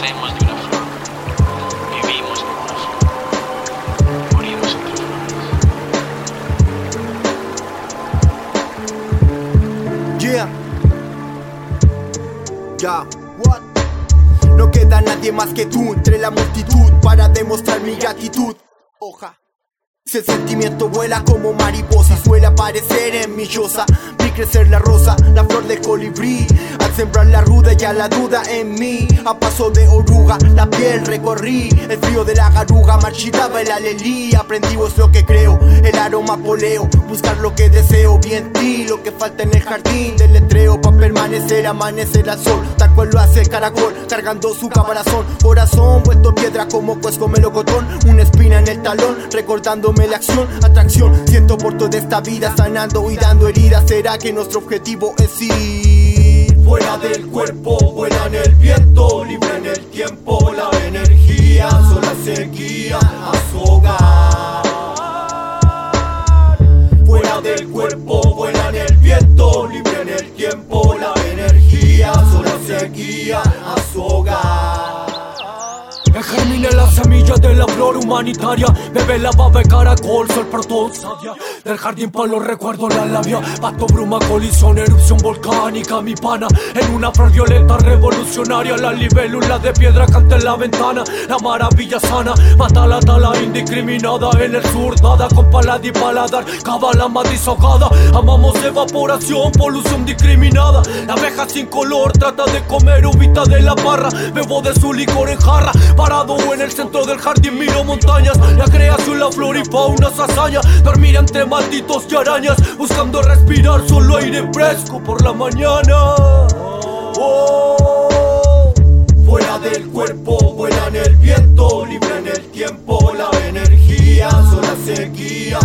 Nacemos de una flor, vivimos de una flor, morimos entre flores. Yeah. Yeah. What? No queda nadie más que tú entre la multitud para demostrar mi gratitud. Hoja. El sentimiento vuela como mariposa suele aparecer en mi choza, vi crecer la rosa, la flor de colibrí, al sembrar la ruda ya la duda en mí, a paso de oruga, la piel recorrí, el frío de la garuga marchitaba el alelí, aprendí es lo que creo, el aroma poleo, buscar lo que deseo, bien ti, lo que falta en el jardín del letreo, para permanecer, amanecer al sol, tal cual lo hace caracol, cargando su caparazón, corazón vuelto piedra como con melocotón, una espina en el talón, recordándome la acción, atracción. Siento por toda esta vida, sanando y dando heridas. ¿Será que nuestro objetivo es ir fuera del cuerpo, vuela en el viento, guía a su hogar. Que germine la semilla de la flor humanitaria. Bebe la baba caracol, sol protón sadia Del jardín pa' los recuerdos la labia. Pato, bruma, colisión, erupción volcánica Mi pana, en una flor violeta revolucionaria La libélula de piedra canta en la ventana. La maravilla sana, mata la tala indiscriminada. En el sur, dada con palad y paladar Cabala más Amamos evaporación, polución discriminada. La abeja sin color trata de comer uvita de la barra Bebo de su licor en jarra En el centro del jardín miro montañas La creación, la flor y fauna se hazaña Dormir entre malditos y arañas Buscando respirar solo aire fresco por la mañana Oh. Fuera del cuerpo, vuela en el viento, libre en el tiempo, la energía sola se guía